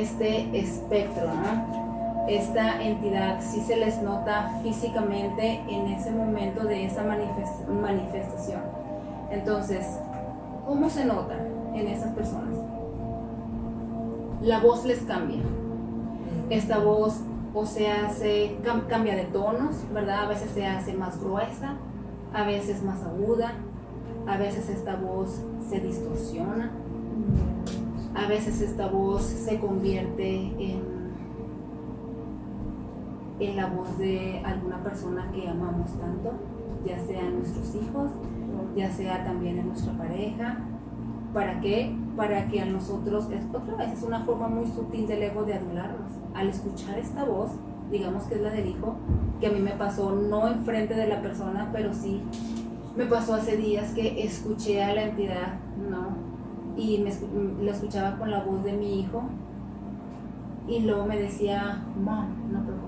este espectro. Esta entidad sí se les nota físicamente en ese momento de esa manifestación. Entonces, ¿cómo se nota en esas personas? La voz les cambia. Esta voz o se hace, cambia de tonos, ¿verdad? A veces se hace más gruesa, a veces más aguda, a veces esta voz se distorsiona, a veces esta voz se convierte en, en la voz de alguna persona que amamos tanto, ya sea nuestros hijos, ya sea también en nuestra pareja. ¿Para qué? Para que a nosotros, es, otra vez, es una forma muy sutil del ego de adularnos al escuchar esta voz, digamos que es la del hijo, que a mí me pasó no enfrente de la persona, pero sí me pasó hace días que escuché a la entidad, ¿no? Y me, lo escuchaba con la voz de mi hijo y luego me decía, mom, no, pero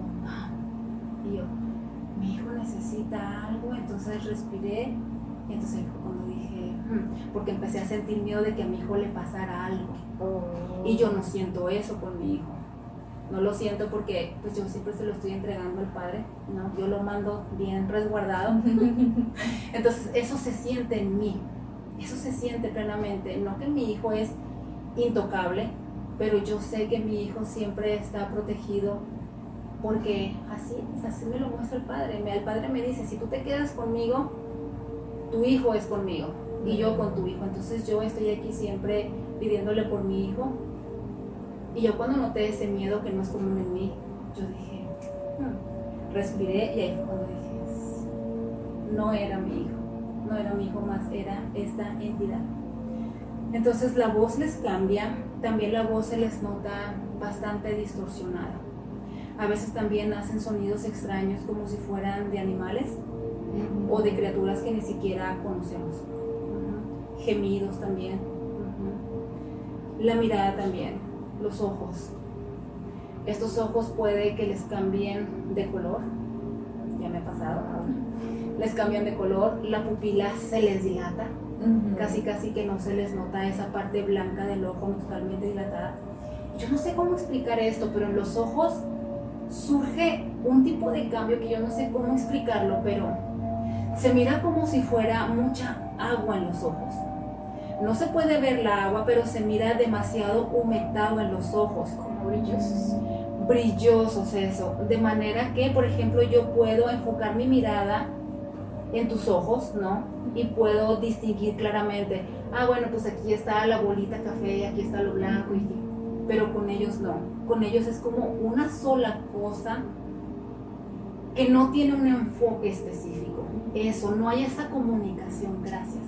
Y yo, mi hijo necesita algo, entonces respiré y entonces cuando dije, hmm", porque empecé a sentir miedo de que a mi hijo le pasara algo. Oh. Y yo no siento eso con mi hijo no lo siento porque pues yo siempre se lo estoy entregando al Padre, ¿no? Yo lo mando bien resguardado. Entonces eso se siente en mí, eso se siente plenamente, no que mi hijo es intocable, pero yo sé que mi hijo siempre está protegido porque así, así me lo muestra el Padre. El Padre me dice, si tú te quedas conmigo, tu hijo es conmigo y yo con tu hijo. Entonces yo estoy aquí siempre pidiéndole por mi hijo y yo cuando noté ese miedo que no es común en mí, yo dije, hmm", respiré y ahí fue cuando dije, no era mi hijo, no era mi hijo más, era esta entidad. Entonces la voz les cambia, también la voz se les nota bastante distorsionada. A veces también hacen sonidos extraños como si fueran de animales o de criaturas que ni siquiera conocemos. Gemidos también. La mirada también los ojos. Estos ojos puede que les cambien de color, ya me ha pasado, les cambian de color, la pupila se les dilata, casi casi que no se les nota esa parte blanca del ojo totalmente dilatada. Yo no sé cómo explicar esto, pero en los ojos surge un tipo de cambio que yo no sé cómo explicarlo, pero se mira como si fuera mucha agua en los ojos no se puede ver la agua, pero se mira demasiado humectado en los ojos. Como brillosos. Brillosos, eso. De manera que, por ejemplo, yo puedo enfocar mi mirada en tus ojos, ¿no? Y puedo distinguir claramente, ah, bueno, pues aquí está la bolita café, aquí está lo blanco, y... pero con ellos no. Con ellos es como una sola cosa que no tiene un enfoque específico. Eso, no hay esa comunicación, gracias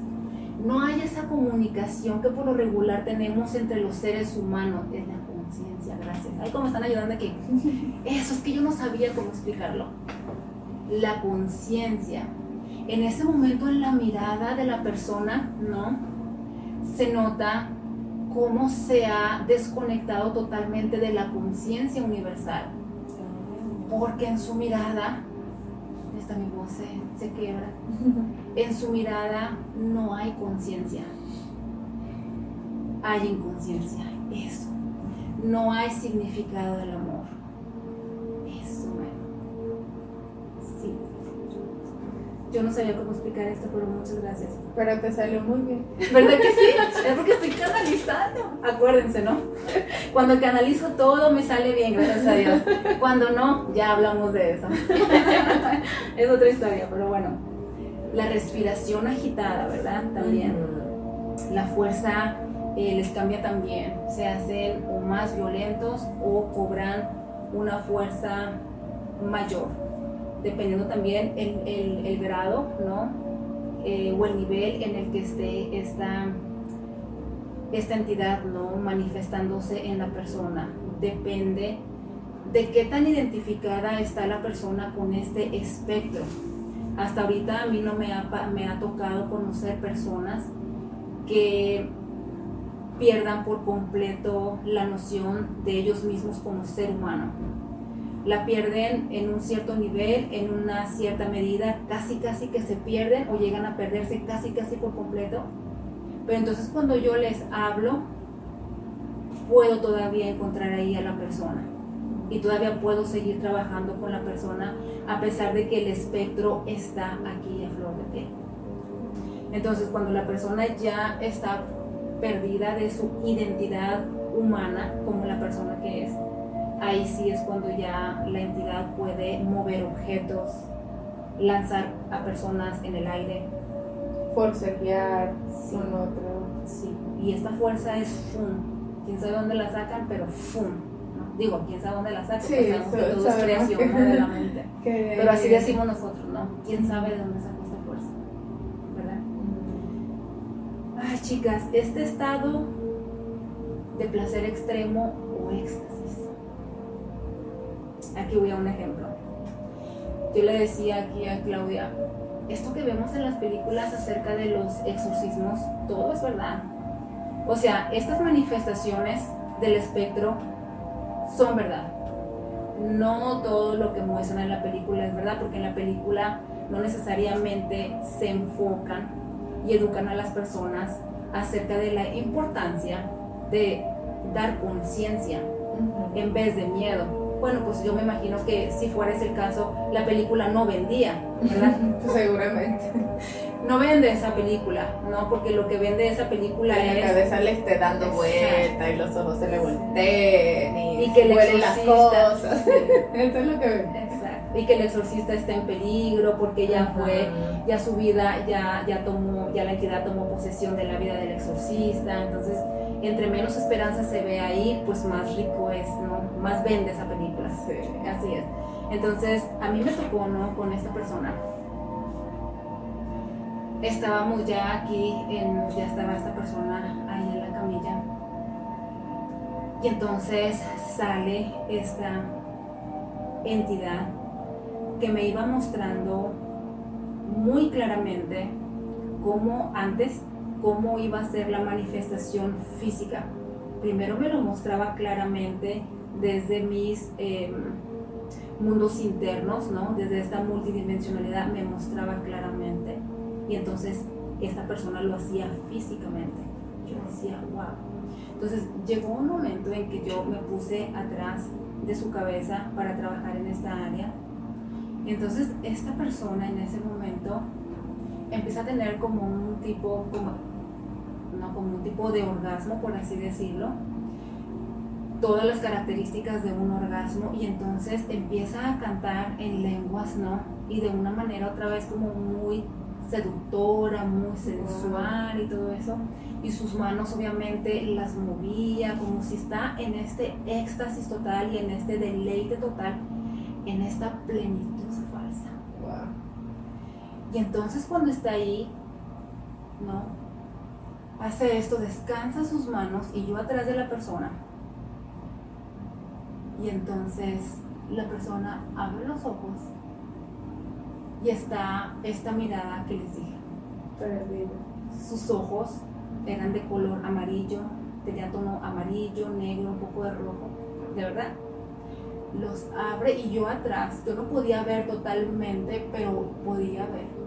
no hay esa comunicación que por lo regular tenemos entre los seres humanos, es la conciencia, gracias. Ay, cómo están ayudando aquí. Eso es que yo no sabía cómo explicarlo. La conciencia. En ese momento en la mirada de la persona, ¿no? Se nota cómo se ha desconectado totalmente de la conciencia universal. Porque en su mirada esta mi voz se, se quiebra. en su mirada no hay conciencia. Hay inconsciencia. Eso. No hay significado del amor. Yo no sabía cómo explicar esto, pero muchas gracias. Pero te salió muy bien. ¿Verdad que sí? Es porque estoy canalizando. Acuérdense, ¿no? Cuando canalizo todo me sale bien, gracias a Dios. Cuando no, ya hablamos de eso. Es otra historia, pero bueno. La respiración agitada, ¿verdad? También. La fuerza eh, les cambia también. Se hacen o más violentos o cobran una fuerza mayor dependiendo también el, el, grado, ¿no? Eh, o el nivel en el que esté esta, esta entidad, ¿no? Manifestándose en la persona. Depende de qué tan identificada está la persona con este espectro. Hasta ahorita a mí no me ha, me ha tocado conocer personas que pierdan por completo la noción de ellos mismos como ser humano la pierden en un cierto nivel, en una cierta medida, casi casi que se pierden o llegan a perderse casi casi por completo. Pero entonces cuando yo les hablo, puedo todavía encontrar ahí a la persona y todavía puedo seguir trabajando con la persona a pesar de que el espectro está aquí a flor de piel. Entonces cuando la persona ya está perdida de su identidad humana como la persona que es, ahí sí es cuando ya la entidad puede mover objetos, lanzar a personas en el aire. Forcejear Sí. con otro. Sí, y esta fuerza es fum. Quién sabe dónde la sacan, pero fum. ¿no? Digo, quién sabe dónde la sacan, Sí, pues sabemos que so- todo es de la mente. Que- Pero así decimos nosotros, ¿no? ¿Quién sabe de dónde sacó esta fuerza? ¿Verdad? Ay, chicas, este estado de placer extremo o éxtasis. Aquí voy a un ejemplo. Yo le decía aquí a Claudia, esto que vemos en las películas acerca de los exorcismos, todo es verdad. O sea, estas manifestaciones del espectro son verdad. No todo lo que muestran en la película es verdad, porque en la película no necesariamente se enfocan y educan a las personas acerca de la importancia de dar conciencia en vez de miedo. Bueno, pues yo me imagino que si fuera ese el caso, la película no vendía, ¿verdad? Seguramente. No vende esa película, ¿no? Porque lo que vende esa película Que la es cabeza le esté dando vuelta y los ojos se le volteen y, Y que el huelen las exorcista- cosas. Eso es lo que ven. Exacto. Y que el exorcista está en peligro porque ya fue, ya su vida, ya, ya tomó, ya la entidad tomó posesión de la vida del exorcista. Entonces, entre menos esperanza se ve ahí, pues más rico es, ¿no? Más vende esa película. Sí. Así es. Entonces, a mí me tocó, ¿no? Con esta persona. Estábamos ya aquí, en, ya estaba esta persona ahí en la camilla. Y entonces sale esta entidad que me iba mostrando muy claramente cómo antes, cómo iba a ser la manifestación física. Primero me lo mostraba claramente desde mis eh, mundos internos, ¿no? Desde esta multidimensionalidad me mostraba claramente. Y entonces esta persona lo hacía físicamente. Yo decía, wow. Entonces llegó un momento en que yo me puse atrás de su cabeza para trabajar en esta área. Y entonces esta persona en ese momento empieza a tener como un tipo, como, no, como un tipo de orgasmo, por así decirlo. Todas las características de un orgasmo y entonces empieza a cantar en lenguas, ¿no? Y de una manera otra vez como muy seductora, muy sensual y todo eso. Y sus manos obviamente las movía como si está en este éxtasis total y en este deleite total, en esta plenitud. Y entonces cuando está ahí, ¿no? Hace esto, descansa sus manos y yo atrás de la persona. Y entonces la persona abre los ojos y está esta mirada que les dije. Sus ojos eran de color amarillo, tenía tono amarillo, negro, un poco de rojo, de verdad. Los abre y yo atrás, yo no podía ver totalmente, pero podía ver.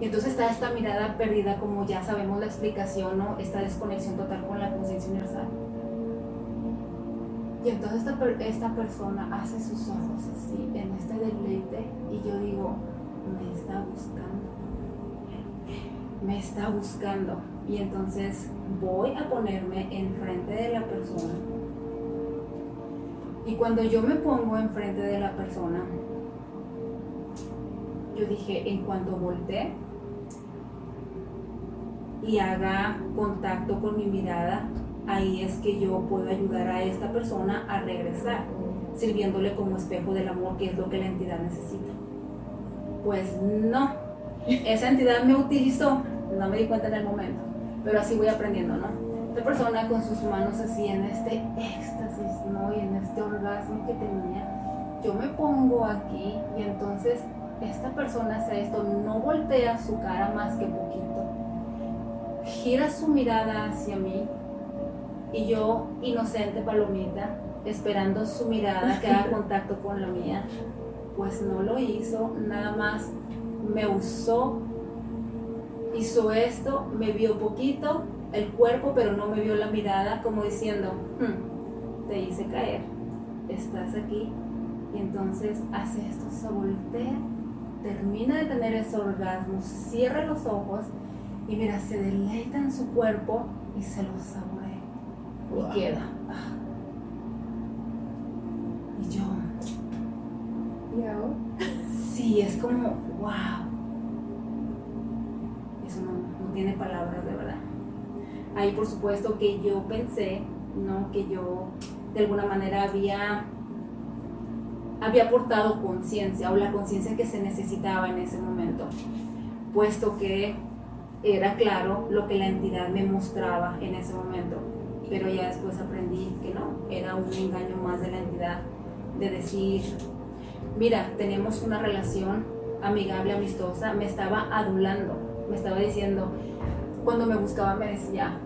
Y entonces está esta mirada perdida, como ya sabemos la explicación, ¿no? Esta desconexión total con la conciencia universal. Y entonces esta, esta persona hace sus ojos así, en este deleite, y yo digo, me está buscando me está buscando y entonces voy a ponerme enfrente de la persona. Y cuando yo me pongo enfrente de la persona, yo dije, en cuanto voltee y haga contacto con mi mirada, ahí es que yo puedo ayudar a esta persona a regresar, sirviéndole como espejo del amor, que es lo que la entidad necesita. Pues no, esa entidad me utilizó, no me di cuenta en el momento, pero así voy aprendiendo, ¿no? Esta persona con sus manos así en este éxtasis, ¿no? Y en este orgasmo que tenía, yo me pongo aquí y entonces esta persona hace esto, no voltea su cara más que poquito, gira su mirada hacia mí y yo, inocente palomita, esperando su mirada que haga contacto con la mía. Pues no lo hizo, nada más me usó, hizo esto, me vio poquito el cuerpo, pero no me vio la mirada, como diciendo, "Hmm, te hice caer, estás aquí. Y entonces hace esto, se voltea, termina de tener ese orgasmo, cierra los ojos y mira, se deleita en su cuerpo y se lo saborea. Wow. Y queda. Y yo, ¿Y ahora? sí, es como, wow. Eso no, no tiene palabras de verdad. Ahí por supuesto que yo pensé, ¿no? Que yo de alguna manera había, había aportado conciencia o la conciencia que se necesitaba en ese momento, puesto que era claro lo que la entidad me mostraba en ese momento, pero ya después aprendí que no, era un engaño más de la entidad de decir, mira, tenemos una relación amigable, amistosa, me estaba adulando, me estaba diciendo, cuando me buscaba me decía,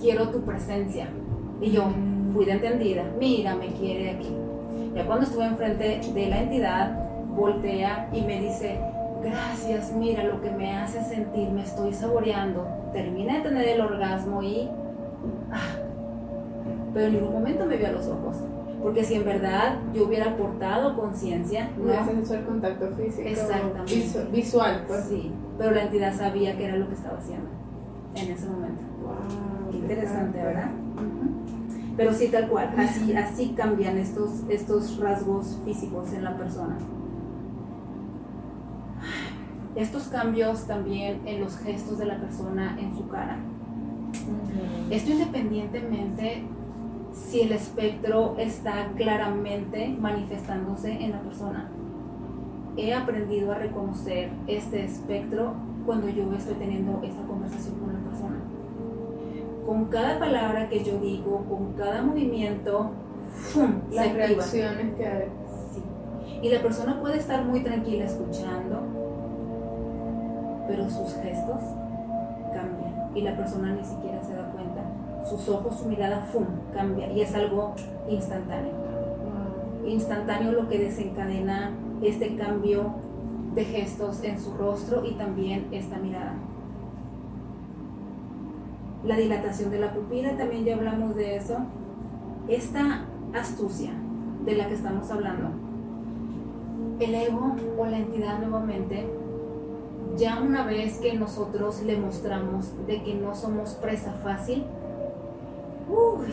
quiero tu presencia. Y yo fui de entendida, mira, me quiere aquí. Ya cuando estuve enfrente de la entidad, voltea y me dice, gracias, mira lo que me hace sentir, me estoy saboreando. Termina de tener el orgasmo y... ah, pero en ningún momento me vio a los ojos. Porque si en verdad yo hubiera aportado conciencia, No hecho el contacto físico. Exactamente. visu- visual, pues. sí, pero la entidad sabía que era lo que estaba haciendo en ese momento. Wow, Qué interesante, ¿verdad? Pero sí, tal cual, así, así cambian estos, estos rasgos físicos en la persona. Estos cambios también en los gestos de la persona en su cara. Esto independientemente si el espectro está claramente manifestándose en la persona. He aprendido a reconocer este espectro cuando yo estoy teniendo esa conversación con la persona. Con cada palabra que yo digo, con cada movimiento, ¡fum! se Las activa. reacciones que hay. Sí. Y la persona puede estar muy tranquila escuchando, pero sus gestos cambian y la persona ni siquiera se da cuenta. Sus ojos, su mirada, ¡fum! cambia y es algo instantáneo. Instantáneo lo que desencadena este cambio de gestos en su rostro y también esta mirada. La dilatación de la pupila, también ya hablamos de eso. Esta astucia de la que estamos hablando. El ego o la entidad nuevamente, ya una vez que nosotros le mostramos de que no somos presa fácil, uy,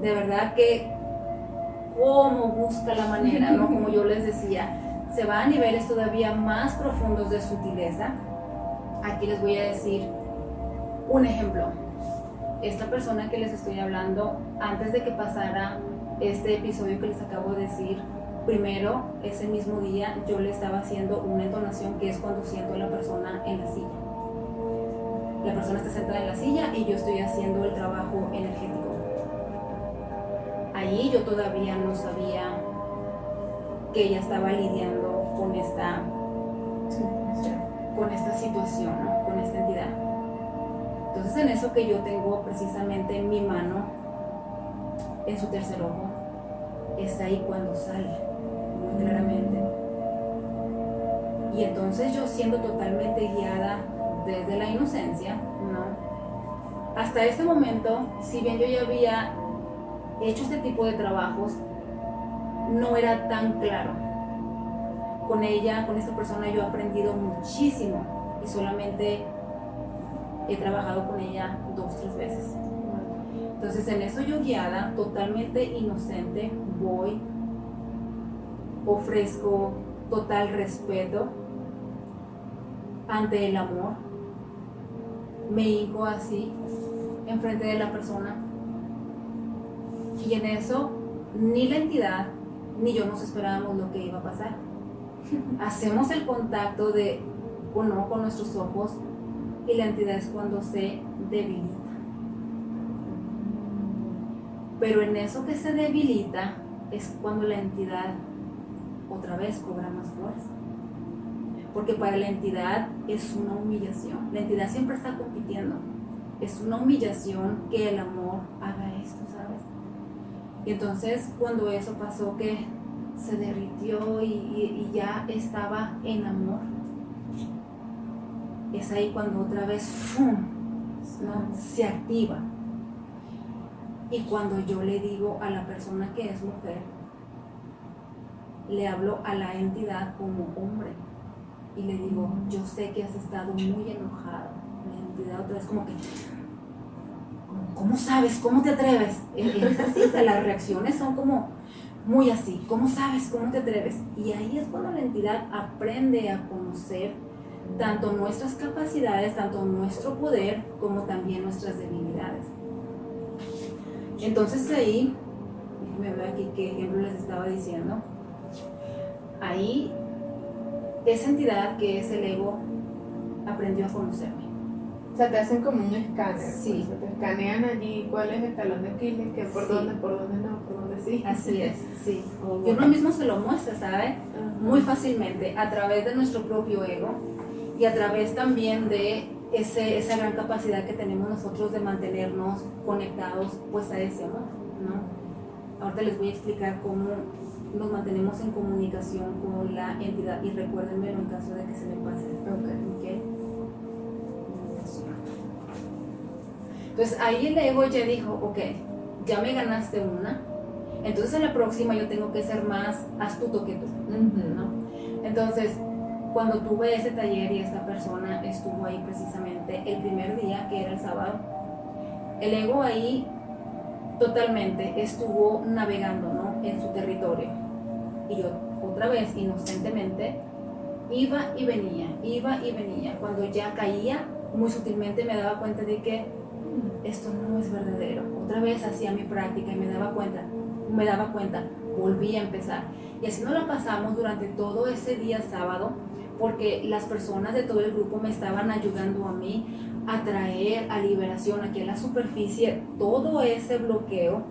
de verdad que cómo busca la manera, ¿no? Como yo les decía, se va a niveles todavía más profundos de sutileza. Aquí les voy a decir un ejemplo. Esta persona que les estoy hablando, antes de que pasara este episodio que les acabo de decir, primero, ese mismo día, yo le estaba haciendo una entonación que es cuando siento a la persona en la silla. La persona está sentada en la silla y yo estoy haciendo el trabajo energético. Ahí yo todavía no sabía que ella estaba lidiando con esta, con esta situación, con esta entidad. Entonces en eso que yo tengo precisamente en mi mano, en su tercer ojo, es ahí cuando sale, claramente. Y entonces yo siendo totalmente guiada desde la inocencia, ¿no? Hasta este momento, si bien yo ya había hecho este tipo de trabajos, no era tan claro. Con ella, con esta persona, yo he aprendido muchísimo y solamente he trabajado con ella dos, tres veces. Entonces en eso yo guiada, totalmente inocente, voy, ofrezco total respeto ante el amor, me hinco así enfrente de la persona y en eso ni la entidad ni yo nos esperábamos lo que iba a pasar. Hacemos el contacto de o no con nuestros ojos y la entidad es cuando se debilita. Pero en eso que se debilita es cuando la entidad otra vez cobra más fuerza. Porque para la entidad es una humillación. La entidad siempre está compitiendo. Es una humillación que el amor haga esto, ¿sabes? Y entonces cuando eso pasó que se derritió y, ya estaba en amor, es ahí cuando otra vez se activa. Y cuando yo le digo a la persona que es mujer, le hablo a la entidad como hombre y le digo, yo sé que has estado muy enojado. La entidad otra vez como que, ¿cómo sabes? ¿Cómo te atreves? Es es así, o sea, las reacciones son como muy así, ¿cómo sabes? ¿Cómo te atreves? Y ahí es cuando la entidad aprende a conocer tanto nuestras capacidades, tanto nuestro poder, como también nuestras debilidades. Entonces ahí, déjenme ver aquí qué ejemplo les estaba diciendo. Ahí, esa entidad que es el ego aprendió a conocerme. O sea, te hacen como un escáner. Sí. O sea, te escanean allí cuál es el talón de Aquiles, que por Sí. dónde, por dónde no, por dónde sí. Así es, sí. Oh, Y uno mismo se lo muestra, ¿sabe? Ajá. Muy fácilmente, a través de nuestro propio ego y a través también de ese, esa gran capacidad que tenemos nosotros de mantenernos conectados pues a ese amor, ¿no? Ahorita les voy a explicar cómo nos mantenemos en comunicación con la entidad y recuérdenmelo en caso de que se me pase. Ok. ¿ok? Entonces ahí el ego ya dijo, ok, ya me ganaste una, entonces en la próxima yo tengo que ser más astuto que tú. ¿no? Entonces, cuando tuve ese taller y esta persona estuvo ahí precisamente el primer día, que era el sábado, el ego ahí totalmente estuvo navegando ¿no? en su territorio. Y otra vez, inocentemente, iba y venía, iba y venía. Cuando ya caía, muy sutilmente me daba cuenta de que esto no es verdadero. Otra vez hacía mi práctica y me daba cuenta, me daba cuenta, volví a empezar. Y así nos la pasamos durante todo ese día sábado, porque las personas de todo el grupo me estaban ayudando a mí a traer a liberación aquí a la superficie todo ese bloqueo,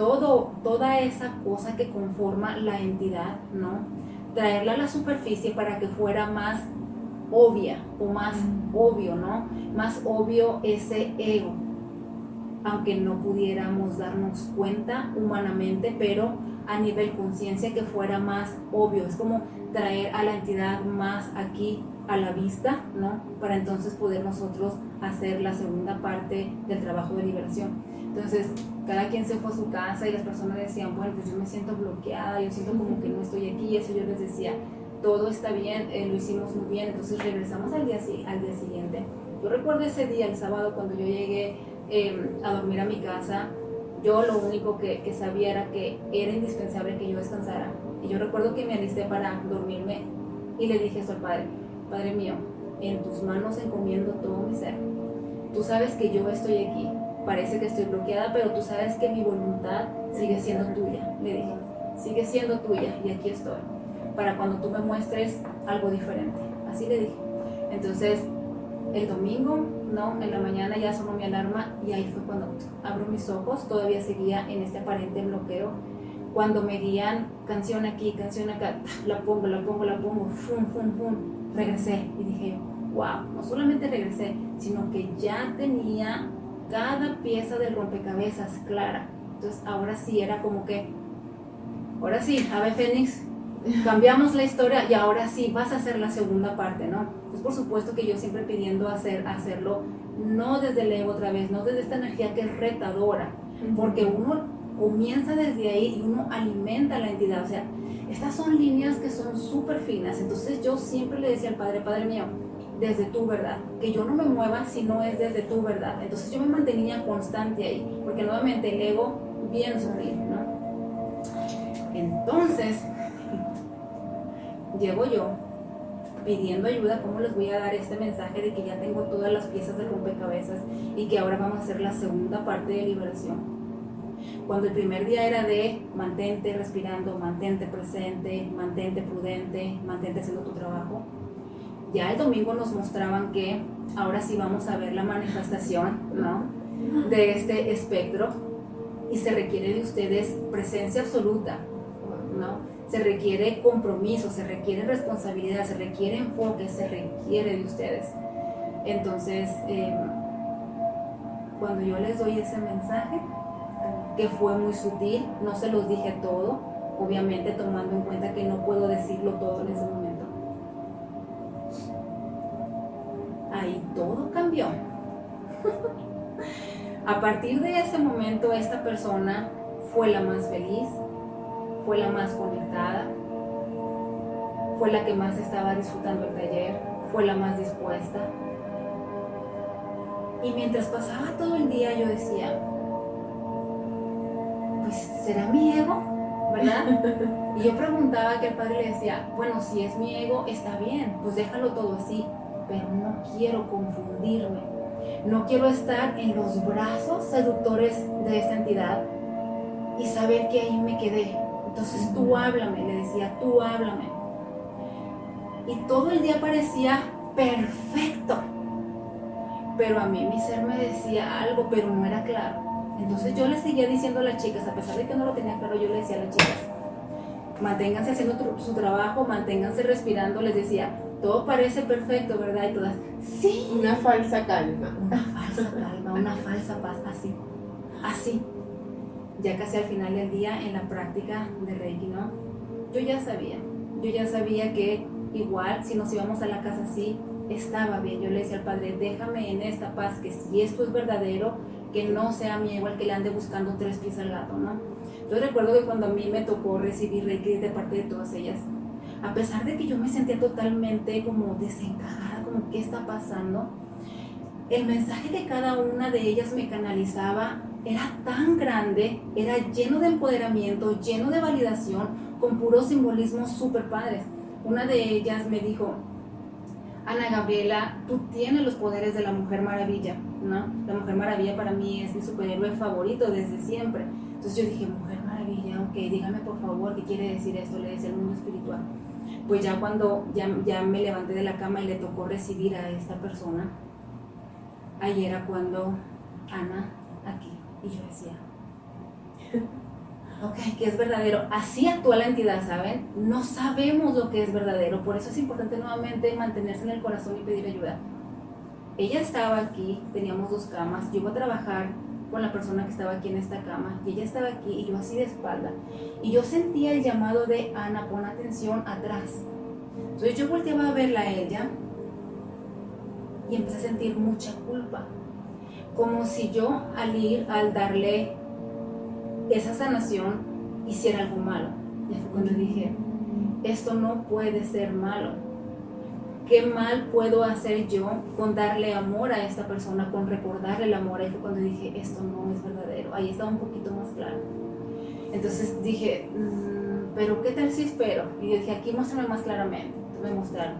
todo, toda esa cosa que conforma la entidad, ¿no? Traerla a la superficie para que fuera más obvia o más Mm. obvio, ¿no? Más obvio ese ego, aunque no pudiéramos darnos cuenta humanamente, pero a nivel conciencia que fuera más obvio. Es como traer a la entidad más aquí a la vista, ¿no? Para entonces poder nosotros hacer la segunda parte del trabajo de liberación. Entonces, cada quien se fue a su casa y las personas decían, bueno, pues yo me siento bloqueada, yo siento como que no estoy aquí, y eso yo les decía, todo está bien, eh, lo hicimos muy bien, entonces regresamos al día, al día siguiente. Yo recuerdo ese día, el sábado, cuando yo llegué eh, a dormir a mi casa, yo lo único que, que sabía era que era indispensable que yo descansara. Y yo recuerdo que me alisté para dormirme y le dije eso al Padre, Padre mío, en tus manos encomiendo todo mi ser. Tú sabes que yo estoy aquí, parece que estoy bloqueada, pero tú sabes que mi voluntad sigue siendo tuya. Le dije, sigue siendo tuya y aquí estoy, para cuando tú me muestres algo diferente. Así le dije. Entonces, el domingo, no, en la mañana ya sonó mi alarma y ahí fue cuando abro mis ojos, todavía seguía en este aparente bloqueo. Cuando me guían canción aquí, canción acá, la pongo, la pongo, la pongo, fum, fum, fum, regresé y dije, wow, no solamente regresé, sino que ya tenía cada pieza del rompecabezas clara. Entonces ahora sí era como que, ahora sí, Ave Fénix, cambiamos la historia y ahora sí vas a hacer la segunda parte, ¿no? Pues por supuesto que yo siempre pidiendo hacer, hacerlo, no desde el ego otra vez, no desde esta energía que es retadora, porque uno comienza desde ahí y uno alimenta la entidad, o sea, estas son líneas que son súper finas, entonces yo siempre le decía al Padre, Padre mío, desde tu verdad, que yo no me mueva si no es desde tu verdad, entonces yo me mantenía constante ahí, porque nuevamente el ego bien sutil, ¿no? Entonces, llego yo pidiendo ayuda, ¿cómo les voy a dar este mensaje de que ya tengo todas las piezas de rompecabezas y que ahora vamos a hacer la segunda parte de liberación? Cuando el primer día era de mantente respirando, mantente presente, mantente prudente, mantente haciendo tu trabajo, ya el domingo nos mostraban que ahora sí vamos a ver la manifestación. De este espectro y se requiere de ustedes presencia absoluta, ¿no? Se requiere compromiso, se requiere responsabilidad, se requiere enfoque, se requiere de ustedes. Entonces, eh, cuando yo les doy ese mensaje, que fue muy sutil, no se los dije todo, obviamente tomando en cuenta que no puedo decirlo todo en ese momento. Ahí todo cambió. A partir de ese momento esta persona fue la más feliz, fue la más conectada, fue la que más estaba disfrutando el taller, fue la más dispuesta. Y mientras pasaba todo el día yo decía, pues será mi ego, ¿verdad? Y yo preguntaba que el padre le decía, bueno, si es mi ego, está bien, pues déjalo todo así, pero no quiero confundirme, no quiero estar en los brazos seductores de esta entidad y saber que ahí me quedé. Entonces tú háblame, le decía, tú háblame. Y todo el día parecía perfecto. Pero a mí mi ser me decía algo, pero no era claro. Entonces yo le seguía diciendo a las chicas, a pesar de que no lo tenía claro, yo le decía a las chicas, manténganse haciendo su trabajo, manténganse respirando, les decía, todo parece perfecto, ¿verdad? Y todas, sí. Una falsa calma. Una falsa calma, una falsa paz, así, así. Ya casi al final del día, en la práctica de Reiki, ¿no? Yo ya sabía, yo ya sabía que igual si nos íbamos a la casa así, estaba bien. Yo le decía al padre, déjame en esta paz, que si esto es verdadero, que no sea mi igual que le ande buscando tres pies al gato, ¿no? Yo recuerdo que cuando a mí me tocó recibir Reiki de parte de todas ellas, a pesar de que yo me sentía totalmente como desencajada, como qué está pasando, el mensaje que cada una de ellas me canalizaba era tan grande, era lleno de empoderamiento, lleno de validación, con puros simbolismos súper padres. Una de ellas me dijo, Ana Gabriela, tú tienes los poderes de la Mujer Maravilla, ¿no? La Mujer Maravilla para mí es mi superhéroe favorito desde siempre. Entonces yo dije, Mujer Maravilla, ok, dígame por favor qué quiere decir esto, le decía el mundo espiritual. Pues ya cuando ya, ya me levanté de la cama y le tocó recibir a esta persona, ahí era cuando Ana, aquí, y yo decía, ok, que es verdadero. Así actúa la entidad, ¿saben? No sabemos lo que es verdadero, por eso es importante nuevamente mantenerse en el corazón y pedir ayuda. Ella estaba aquí, teníamos dos camas, yo iba a trabajar con la persona que estaba aquí en esta cama y ella estaba aquí y yo así de espalda. Y yo sentía el llamado de Ana, pon atención atrás. Entonces yo volteaba a verla a ella y empecé a sentir mucha culpa. Como si yo al ir, al darle esa sanación, hiciera algo malo. Y fue cuando dije, esto no puede ser malo. ¿Qué mal puedo hacer yo con darle amor a esta persona, con recordarle el amor? Ahí fue cuando dije, esto no es verdadero. Ahí estaba un poquito más claro. Entonces dije, mm, pero ¿qué tal si espero? Y dije, aquí muéstrame más claramente. Me mostraron,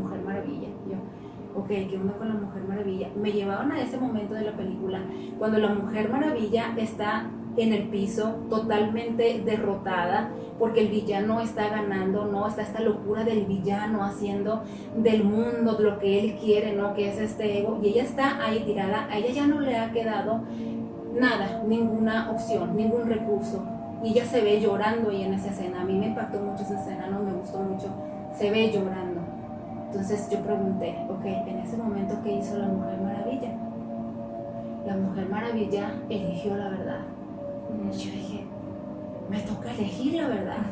Mujer Maravilla. yo, ok, ¿qué onda con la Mujer Maravilla? Me llevaron a ese momento de la película, cuando la Mujer Maravilla está en el piso, totalmente derrotada, porque el villano está ganando, ¿no? Está esta locura del villano haciendo del mundo lo que él quiere, ¿no? Que es este ego, y ella está ahí tirada, a ella ya no le ha quedado nada, ninguna opción, ningún recurso, y ella se ve llorando ahí en esa escena, a mí me impactó mucho esa escena, no me gustó mucho, se ve llorando. Entonces yo pregunté, ok, en ese momento, ¿qué hizo la Mujer Maravilla? La Mujer Maravilla eligió la verdad yo dije, me toca elegir la verdad.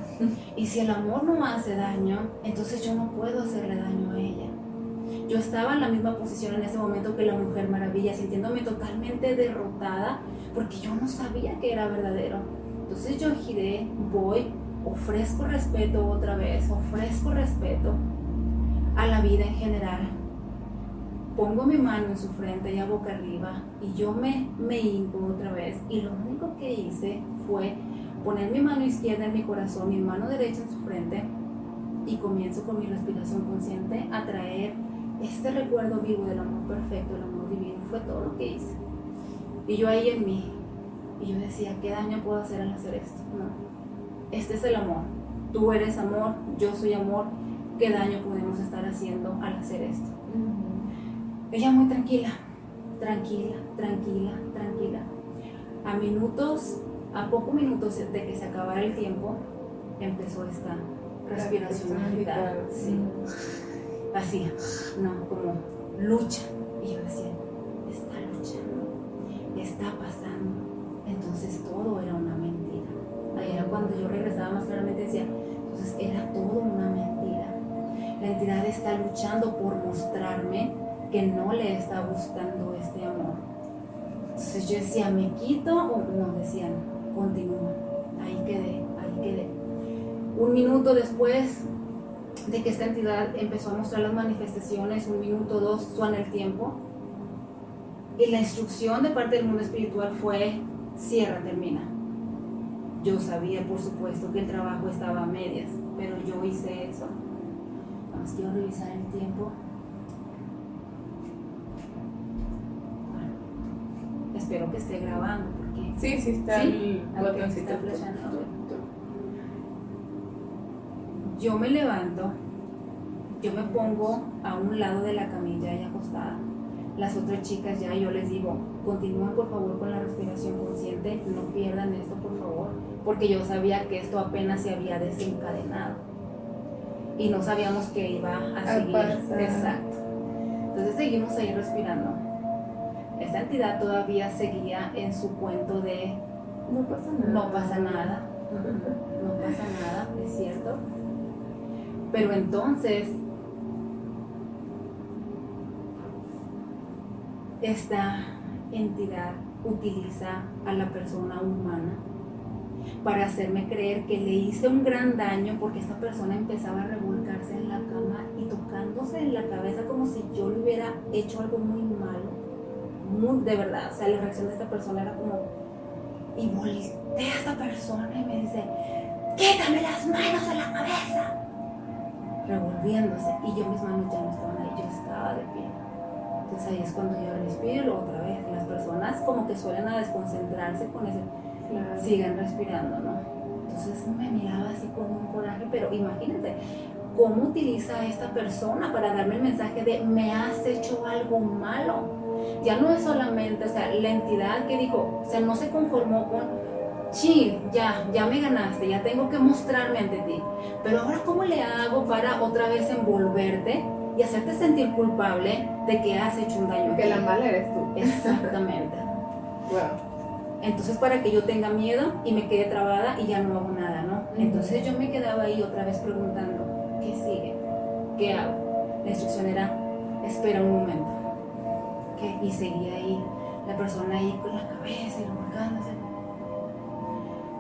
Y si el amor no hace daño, entonces yo no puedo hacerle daño a ella. Yo estaba en la misma posición en ese momento que la Mujer Maravilla, sintiéndome totalmente derrotada porque yo no sabía que era verdadero. Entonces yo giré, voy, ofrezco respeto otra vez, ofrezco respeto a la vida en general, pongo mi mano en su frente y a boca arriba y yo me, me hinco otra vez y lo único que hice fue poner mi mano izquierda en mi corazón, mi mano derecha en su frente y comienzo con mi respiración consciente a traer este recuerdo vivo del amor perfecto, el amor divino, fue todo lo que hice. Y yo ahí en mí, y yo decía, ¿qué daño puedo hacer al hacer esto? No, este es el amor, tú eres amor, yo soy amor, ¿qué daño podemos estar haciendo al hacer esto? Ella muy tranquila, tranquila, tranquila, tranquila. A minutos, a pocos minutos de que se acabara el tiempo, empezó esta respiración agitada. Sí. Así, no, como lucha. Y yo decía, está luchando, está pasando. entonces todo era una mentira. Ahí era cuando yo regresaba más claramente decía, entonces era todo una mentira. La entidad está luchando por mostrarme que no le está gustando este amor. Entonces yo decía, ¿me quito? O no, decían, continúa. Ahí quedé, ahí quedé. Un minuto después de que esta entidad empezó a mostrar las manifestaciones, un minuto, dos, suena el tiempo. Y la instrucción de parte del mundo espiritual fue, cierra, termina. Yo sabía, por supuesto, que el trabajo estaba a medias, pero yo hice eso. Vamos, quiero revisar el tiempo. Bueno, espero que esté grabando, porque... Sí, sí está ¿Sí? el botoncito. está. Yo me levanto, yo me pongo a un lado de la camilla y acostada. Las otras chicas ya, yo les digo, continúen por favor con la respiración consciente, no pierdan esto por favor, porque yo sabía que esto apenas se había desencadenado y no sabíamos que iba a A seguir. pasar. Exacto. Entonces seguimos ahí respirando. Esta entidad todavía seguía en su cuento de No pasa nada. no pasa nada, no pasa nada, es cierto. Pero entonces, esta entidad utiliza a la persona humana para hacerme creer que le hice un gran daño porque esta persona empezaba a revolcarse en la cama y tocándose en la cabeza como si yo le hubiera hecho algo muy. Muy, de verdad, o sea, la reacción de esta persona era como, y voltea a esta persona y me dice, quítame las manos de la cabeza. Revolviéndose. Y yo mis manos ya no estaban ahí, yo estaba de pie. Entonces ahí es cuando yo respiro otra vez. Las personas como que suelen a desconcentrarse con ese, Claro. sigan respirando, ¿no? Entonces me miraba así con un coraje, pero imagínense, ¿cómo utiliza esta persona para darme el mensaje de me has hecho algo malo? Ya no es solamente, o sea, la entidad que dijo, o sea, no se conformó con, sí, ya, ya me ganaste, ya tengo que mostrarme ante ti, pero ahora ¿cómo le hago para otra vez envolverte y hacerte sentir culpable de que has hecho un daño? Que la mala eres tú. Exactamente. Wow. Entonces para que yo tenga miedo y me quede trabada y ya no hago nada, ¿no? Entonces yo me quedaba ahí otra vez preguntando, ¿qué sigue? ¿Qué hago? La instrucción era, espera un momento. ¿Qué? Y seguía ahí, la persona ahí con la cabeza y revolcándose.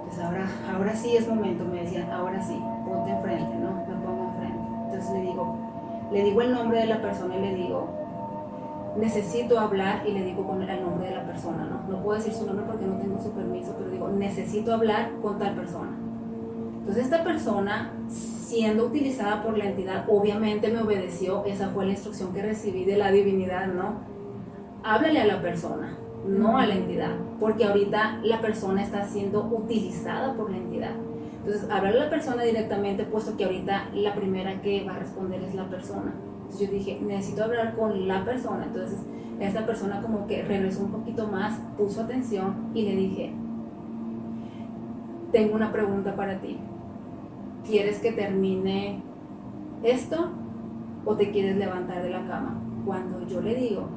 Pues ahora, ahora sí es momento, me decían, ahora sí, ponte enfrente, ¿no? Me pongo enfrente. Entonces le digo, le digo el nombre de la persona y le digo, necesito hablar y le digo con el nombre de la persona, ¿no? No puedo decir su nombre porque no tengo su permiso, pero digo, necesito hablar con tal persona. Entonces esta persona, siendo utilizada por la entidad, obviamente me obedeció, esa fue la instrucción que recibí de la divinidad, ¿no? Háblale a la persona, no a la entidad, porque ahorita la persona está siendo utilizada por la entidad. Entonces, háblale a la persona directamente, puesto que ahorita la primera que va a responder es la persona. Entonces yo dije, necesito hablar con la persona. Entonces esta persona como que regresó un poquito más, puso atención y le dije, tengo una pregunta para ti. ¿Quieres que termine esto o te quieres levantar de la cama? Cuando yo le digo,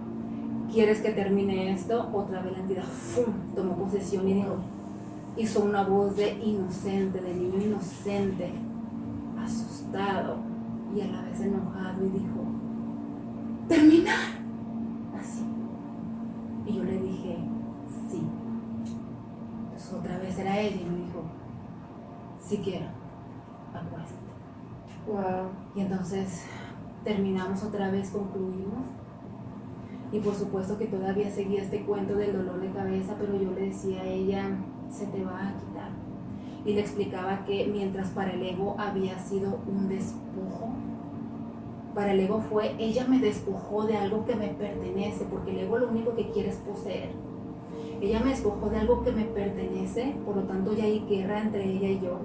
¿quieres que termine esto? Otra vez la entidad ¡fum! tomó posesión y dijo, hizo una voz de inocente, de niño inocente, asustado y a la vez enojado y dijo, terminar. Así. Y yo le dije, sí. Entonces otra vez era ella y me dijo, si quiero, acuéstate. Wow. Y entonces terminamos otra vez, concluimos. Y por supuesto que todavía seguía este cuento del dolor de cabeza, pero yo le decía a ella, se te va a quitar. Y le explicaba que mientras para el ego había sido un despojo, para el ego fue, ella me despojó de algo que me pertenece, porque el ego lo único que quiere es poseer. Ella me despojó de algo que me pertenece, por lo tanto ya hay guerra entre ella y yo.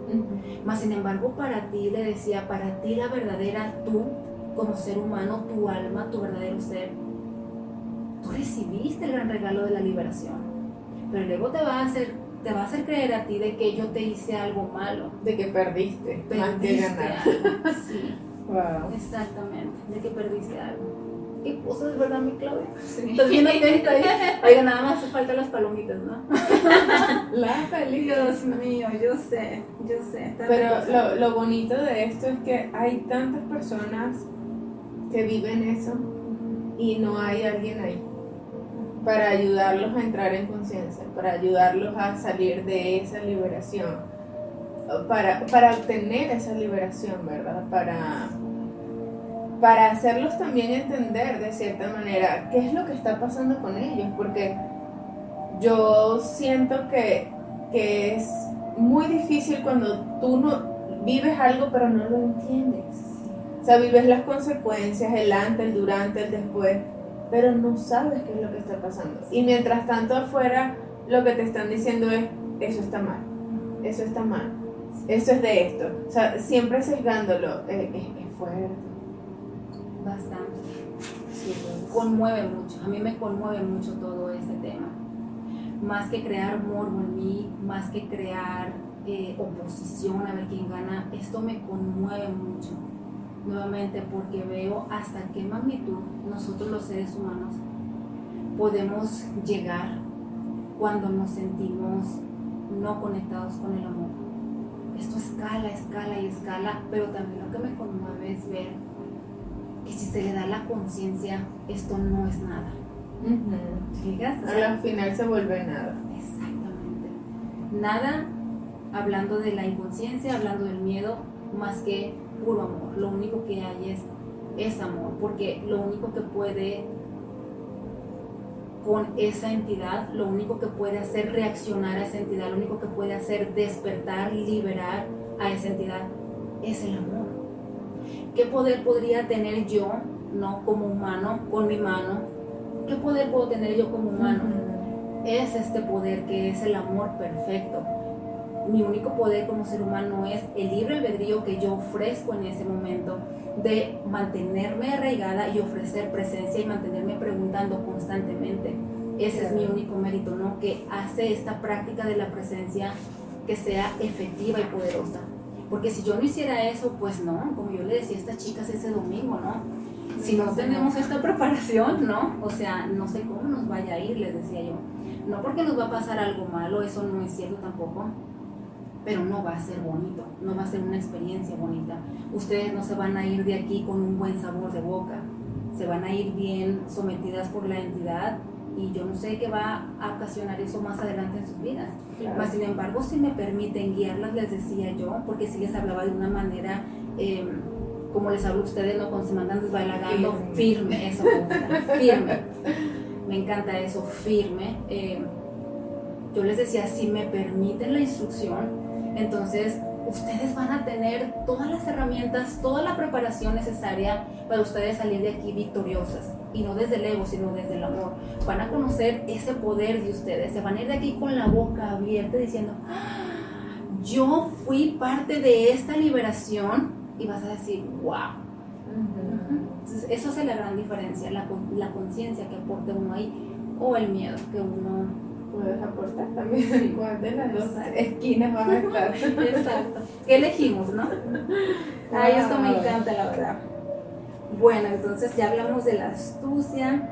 Mas sin embargo, para ti, le decía, para ti la verdadera tú, como ser humano, tu alma, tu verdadero ser, tú recibiste el gran regalo de la liberación. Pero luego te va a hacer, te va a hacer creer a ti de que yo te hice algo malo. De que perdiste. Más que Perdiste ganar. algo. Sí, Wow. exactamente, de que perdiste algo. qué cosas, ¿verdad, mi Claudia? Sí. Estás atenta ahí. Oiga, nada más hace falta las palomitas, ¿no? La feliz. Dios mío, yo sé, yo sé. Pero cosa. lo, lo bonito de esto es que hay tantas personas que viven eso y no hay alguien ahí para ayudarlos a entrar en conciencia, para ayudarlos a salir de esa liberación, para, para obtener esa liberación, ¿verdad? Para, para hacerlos también entender de cierta manera qué es lo que está pasando con ellos, porque yo siento que, que es muy difícil cuando tú no vives algo pero no lo entiendes. O sea, vives las consecuencias, el antes, el durante, el después, pero no sabes qué es lo que está pasando. Y mientras tanto afuera lo que te están diciendo es, eso está mal, eso está mal, eso es de esto. O sea, siempre sesgándolo, eh, es, es fuerte. Bastante. Sí, pues. Conmueve mucho. A mí me conmueve mucho todo este tema. Más que crear morbo en mí, más que crear eh, oposición a ver quién gana, esto me conmueve mucho. Nuevamente porque veo hasta qué magnitud nosotros los seres humanos podemos llegar cuando nos sentimos no conectados con el amor. Esto escala, escala y escala, pero también lo que me conmueve es ver que si se le da la conciencia, esto no es nada. Sea, Al final se vuelve nada. Exactamente. Nada hablando de la inconsciencia, hablando del miedo, más que puro amor. Lo único que hay es, es amor, porque lo único que puede con esa entidad, lo único que puede hacer reaccionar a esa entidad, lo único que puede hacer despertar, liberar a esa entidad, es el amor. ¿Qué poder podría tener yo, no como humano, con mi mano? ¿Qué poder puedo tener yo como humano? es este poder que es el amor perfecto. Mi único poder como ser humano es el libre albedrío que yo ofrezco en ese momento de mantenerme arraigada y ofrecer presencia y mantenerme preguntando constantemente. Ese es mi único mérito, ¿no? Que hace esta práctica de la presencia que sea efectiva y poderosa. Porque si yo no hiciera eso, pues no, como yo le decía a estas chicas ese domingo, ¿no? Si no tenemos esta preparación, ¿no? O sea, no sé cómo nos vaya a ir, les decía yo. No porque nos va a pasar algo malo, eso no es cierto tampoco, pero no va a ser bonito, no va a ser una experiencia bonita. Ustedes no se van a ir de aquí con un buen sabor de boca, se van a ir bien sometidas por la entidad y yo no sé qué va a ocasionar eso más adelante en sus vidas. Claro. Mas, sin embargo, si me permiten guiarlas, les decía yo, porque si les hablaba de una manera, eh, como les hablo a ustedes, no cuando se mandan Firme. firme, eso firme. Me encanta eso, firme. Eh, yo les decía, si me permiten la instrucción, entonces ustedes van a tener todas las herramientas, toda la preparación necesaria para ustedes salir de aquí victoriosas. Y no desde el ego, sino desde el amor. Van a conocer ese poder de ustedes. Se van a ir de aquí con la boca abierta diciendo, "Ah, yo fui parte de esta liberación. Y vas a decir, wow. Entonces, eso hace la gran diferencia, la, la conciencia que aporta uno ahí o el miedo que uno... Puedes aportar también cuál de las dos esquinas vas a estar. Exacto. ¿Qué elegimos, no? Ay, esto me encanta, la verdad. Bueno, entonces ya hablamos de la astucia.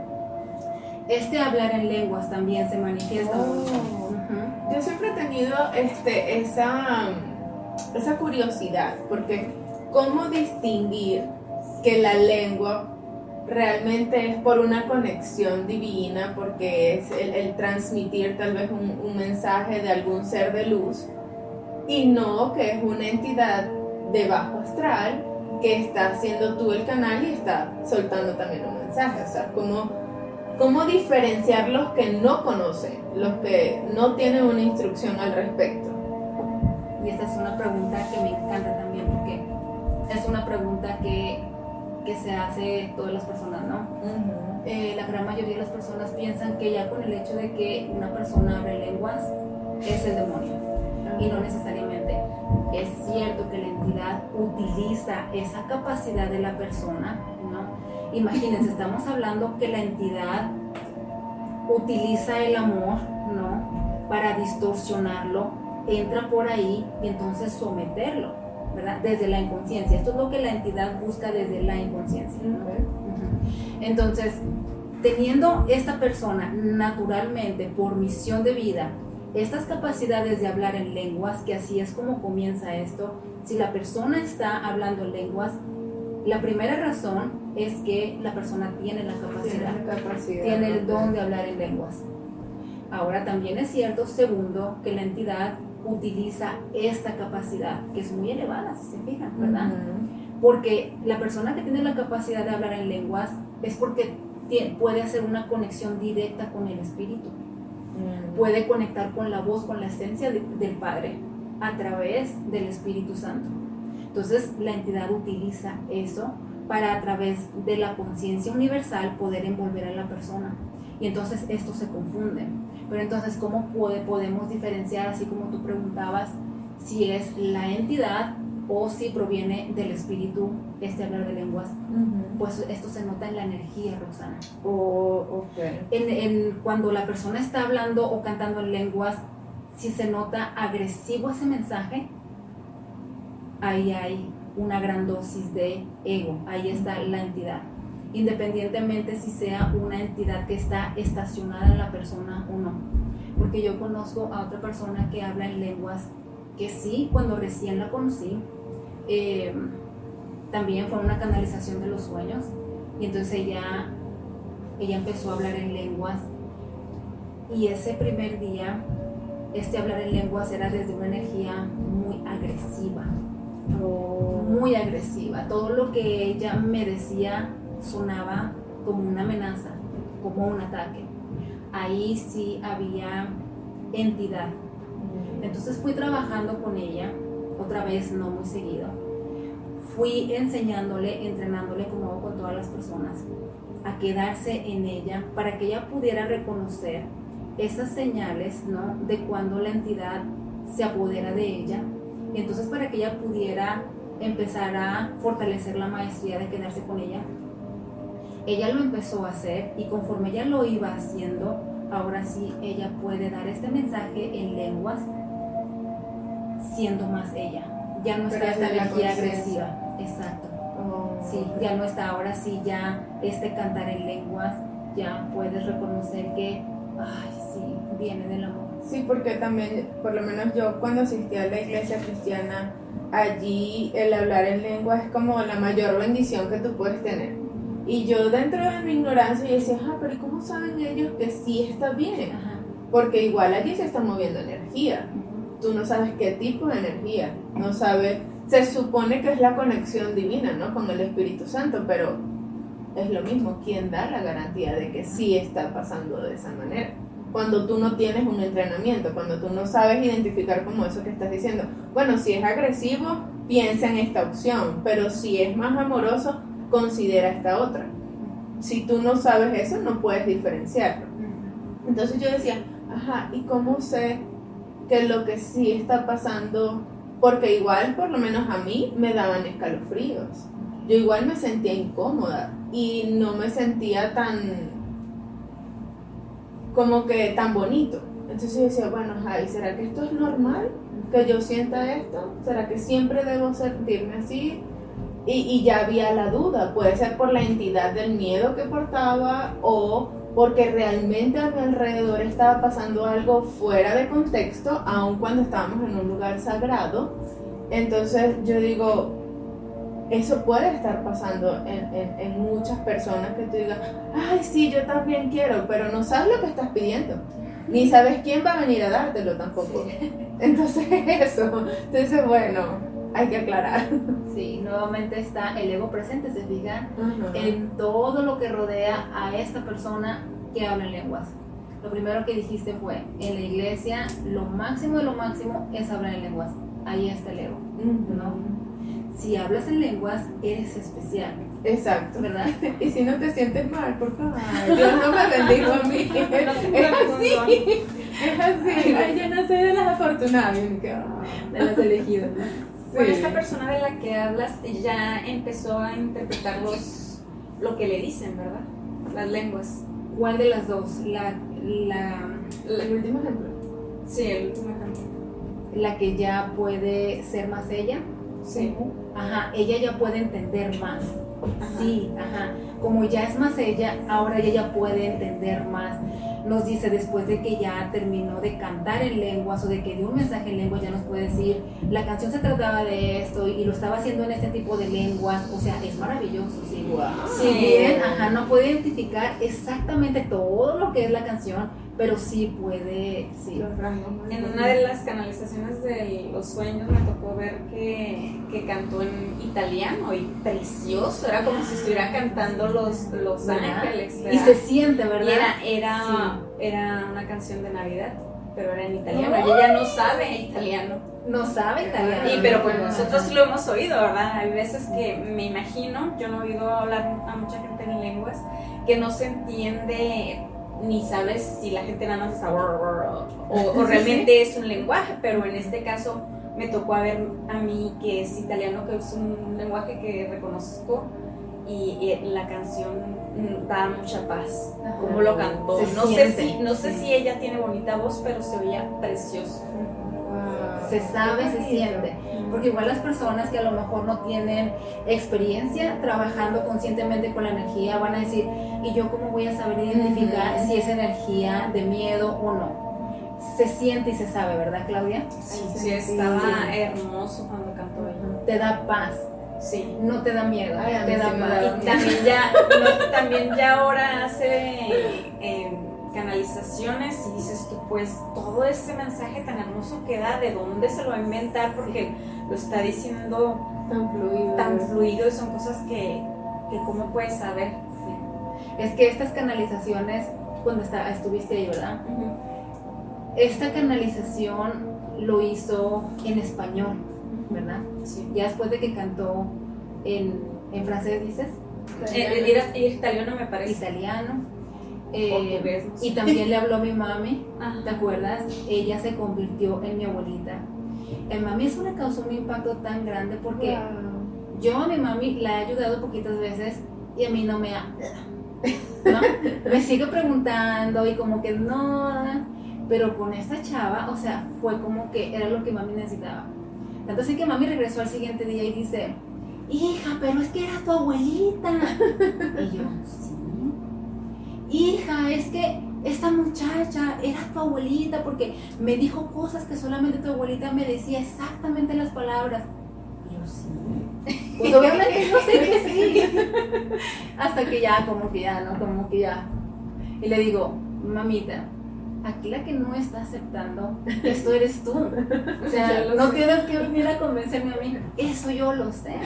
Este hablar en lenguas también se manifiesta Oh. Yo siempre he tenido este, esa, esa curiosidad, porque ¿cómo distinguir que la lengua realmente es por una conexión divina, porque es el, el transmitir tal vez un, un mensaje de algún ser de luz, y no que es una entidad de bajo astral que está haciendo tú el canal y está soltando también un mensaje? O sea, ¿cómo, ¿Cómo diferenciar los que no conocen, los que no tienen una instrucción al respecto? Y esta es una pregunta que me encanta también porque es una pregunta que, que se hace todas las personas, ¿no? Eh, la gran mayoría de las personas piensan que ya con el hecho de que una persona abre lenguas es el demonio. Y no necesariamente. Es cierto que la entidad utiliza esa capacidad de la persona, ¿no? Imagínense, estamos hablando que la entidad utiliza el amor, ¿no? Para distorsionarlo, entra por ahí y entonces someterlo, ¿verdad? Desde la inconsciencia. Esto es lo que la entidad busca desde la inconsciencia. Entonces, teniendo esta persona naturalmente por misión de vida estas capacidades de hablar en lenguas, que así es como comienza esto, si la persona está hablando en lenguas, la primera razón es que la persona tiene la capacidad, tiene, el don de hablar en lenguas. Ahora también es cierto, segundo, que la entidad utiliza esta capacidad, que es muy elevada, si se fijan, ¿verdad? Porque la persona que tiene la capacidad de hablar en lenguas es porque puede hacer una conexión directa con el espíritu. Mm. Puede conectar con la voz, con la esencia del Padre a través del Espíritu Santo. Entonces la entidad utiliza eso para a través de la conciencia universal poder envolver a la persona. Y entonces esto se confunde. Pero entonces, ¿cómo puede, podemos diferenciar, así como tú preguntabas, si es la entidad o si proviene del espíritu este hablar de lenguas, pues esto se nota en la energía, Roxana. Oh, en, cuando la persona está hablando o cantando en lenguas, si se nota agresivo ese mensaje, ahí hay una gran dosis de ego, ahí está la entidad. Independientemente si sea una entidad que está estacionada en la persona o no. Porque yo conozco a otra persona que habla en lenguas que sí, cuando recién la conocí, eh, también fue una canalización de los sueños. Y entonces ella, ella empezó a hablar en lenguas. Y ese primer día, este hablar en lenguas era desde una energía muy agresiva. Muy agresiva. Todo lo que ella me decía sonaba como una amenaza, como un ataque. Ahí sí había entidad. Entonces fui trabajando con ella, otra vez no muy seguido. Fui enseñándole, entrenándole como hago con todas las personas, a quedarse en ella para que ella pudiera reconocer esas señales ¿no? de cuando la entidad se apodera de ella. Y entonces para que ella pudiera empezar a fortalecer la maestría de quedarse con ella, ella lo empezó a hacer y conforme ella lo iba haciendo, ahora sí ella puede dar este mensaje en lenguas siendo más ella. Ya no está esta energía agresiva. Exacto. Oh, sí, ya no está, ahora sí ya este cantar en lenguas, ya puedes reconocer que, ay, sí, viene del amor. Sí, porque también, por lo menos yo cuando asistí a la iglesia cristiana, allí el hablar en lengua es como la mayor bendición que tú puedes tener. Y yo dentro de mi ignorancia yo decía, ah, pero ¿cómo saben ellos que sí está bien? Porque igual allí se está moviendo energía. Tú no sabes qué tipo de energía, no sabes, se supone que es la conexión divina, ¿no? Con el Espíritu Santo, pero es lo mismo, ¿quién da la garantía de que sí está pasando de esa manera? Cuando tú no tienes un entrenamiento, cuando tú no sabes identificar como eso que estás diciendo. Bueno, si es agresivo, piensa en esta opción, pero si es más amoroso, considera esta otra. Si tú no sabes eso, no puedes diferenciarlo. Entonces yo decía, ajá, ¿y cómo sé que lo que sí está pasando? Porque igual, por lo menos a mí, me daban escalofríos. Yo igual me sentía incómoda y no me sentía tan como que tan bonito. Entonces yo decía, bueno, ¿y será que esto es normal? ¿Que yo sienta esto? ¿Será que siempre debo sentirme así? Y, ya había la duda, puede ser por la entidad del miedo que portaba o porque realmente a mi alrededor estaba pasando algo fuera de contexto, aun cuando estábamos en un lugar sagrado. Entonces yo digo, eso puede estar pasando en, en, muchas personas que tú digas, ay, sí, yo también quiero, pero no sabes lo que estás pidiendo, ni sabes quién va a venir a dártelo tampoco. Entonces eso, entonces bueno, hay que aclarar. Sí, nuevamente está el ego presente, se fijan, en todo lo que rodea a esta persona que habla en lenguas. Lo primero que dijiste fue, en la iglesia lo máximo de lo máximo es hablar en lenguas. Ahí está el ego, ¿no? Si hablas en lenguas, eres especial. Exacto. ¿Verdad? Y si no te sientes mal, por favor. Dios no me bendijo a mí. es así. Es así. Ay, yo no soy de las afortunadas. De las elegidas. Con esta persona de la que hablas ya empezó a interpretar los, lo que le dicen, ¿verdad? Las lenguas. ¿Cuál de las dos? La, la, el último ejemplo. Sí, el último ejemplo. La que ya puede ser más ella. Sí. Ajá, ella ya puede entender más. Sí, ajá. Como ya es más ella, ahora ella ya puede entender más nos dice después de que ya terminó de cantar en lenguas o de que dio un mensaje en lenguas, ya nos puede decir, la canción se trataba de esto y lo estaba haciendo en este tipo de lenguas, o sea, es maravilloso, Si bien, ajá, no puede identificar exactamente todo lo que es la canción, pero sí puede, sí. En una de las canalizaciones de los sueños me tocó ver que, que cantó en italiano y precioso, era como si estuviera cantando los, los ángeles. Y se siente, ¿verdad? era, era, era una canción de Navidad, pero era en italiano, y ella no sabe italiano. No sabe italiano. Y, pero pues nosotros lo hemos oído, ¿verdad? Hay veces que me imagino, yo no he oído hablar a mucha gente en lenguas, que no se entiende ni sabes si la gente nada más está o, o realmente es un lenguaje, pero en este caso me tocó a ver a mí que es italiano, que es un lenguaje que reconozco y, la canción da mucha paz, como lo cantó. no sé, si, no sé si ella tiene bonita voz, pero se oía precioso se sabe, se siente. Porque igual las personas que a lo mejor no tienen experiencia trabajando conscientemente con la energía van a decir, ¿y yo cómo voy a saber identificar si es energía de miedo o no? Se siente y se sabe, ¿verdad, Claudia? Sí, estaba hermoso cuando cantó ella. Te da paz. Sí. No te da miedo, te da paz. Y también ya, también ya ahora hace... Eh, canalizaciones y dices tú, pues todo ese mensaje tan hermoso que da, ¿de dónde se lo va a inventar? Porque lo está diciendo tan fluido, tan fluido y son cosas que, que cómo puedes saber. Es que estas canalizaciones, cuando está, estuviste ahí, ¿verdad? Esta canalización lo hizo en español, ¿verdad? Sí. Ya después de que cantó en, en francés, dices. Eh, era, italiano me parece. Italiano eh, y también le habló a mi mami, ¿te acuerdas? Ella se convirtió en mi abuelita. El mami eso le causó un impacto tan grande porque yo a mi mami la he ayudado poquitas veces y a mí no me ha... ¿no? me sigue preguntando y como que no, pero con esta chava, o sea, fue como que era lo que mami necesitaba. Tanto así que mami regresó al siguiente día y dice, hija, pero es que era tu abuelita. y yo, sí hija, es que esta muchacha era tu abuelita porque me dijo cosas que solamente tu abuelita me decía exactamente las palabras. Y yo sí. Pues obviamente yo sé que sí. Hasta que ya, como que ya, ¿no? Como que ya. Y le digo, mamita, aquí la que no está aceptando esto eres tú. O sea, no tienes que venir a convencerme a mí. Eso yo lo sé.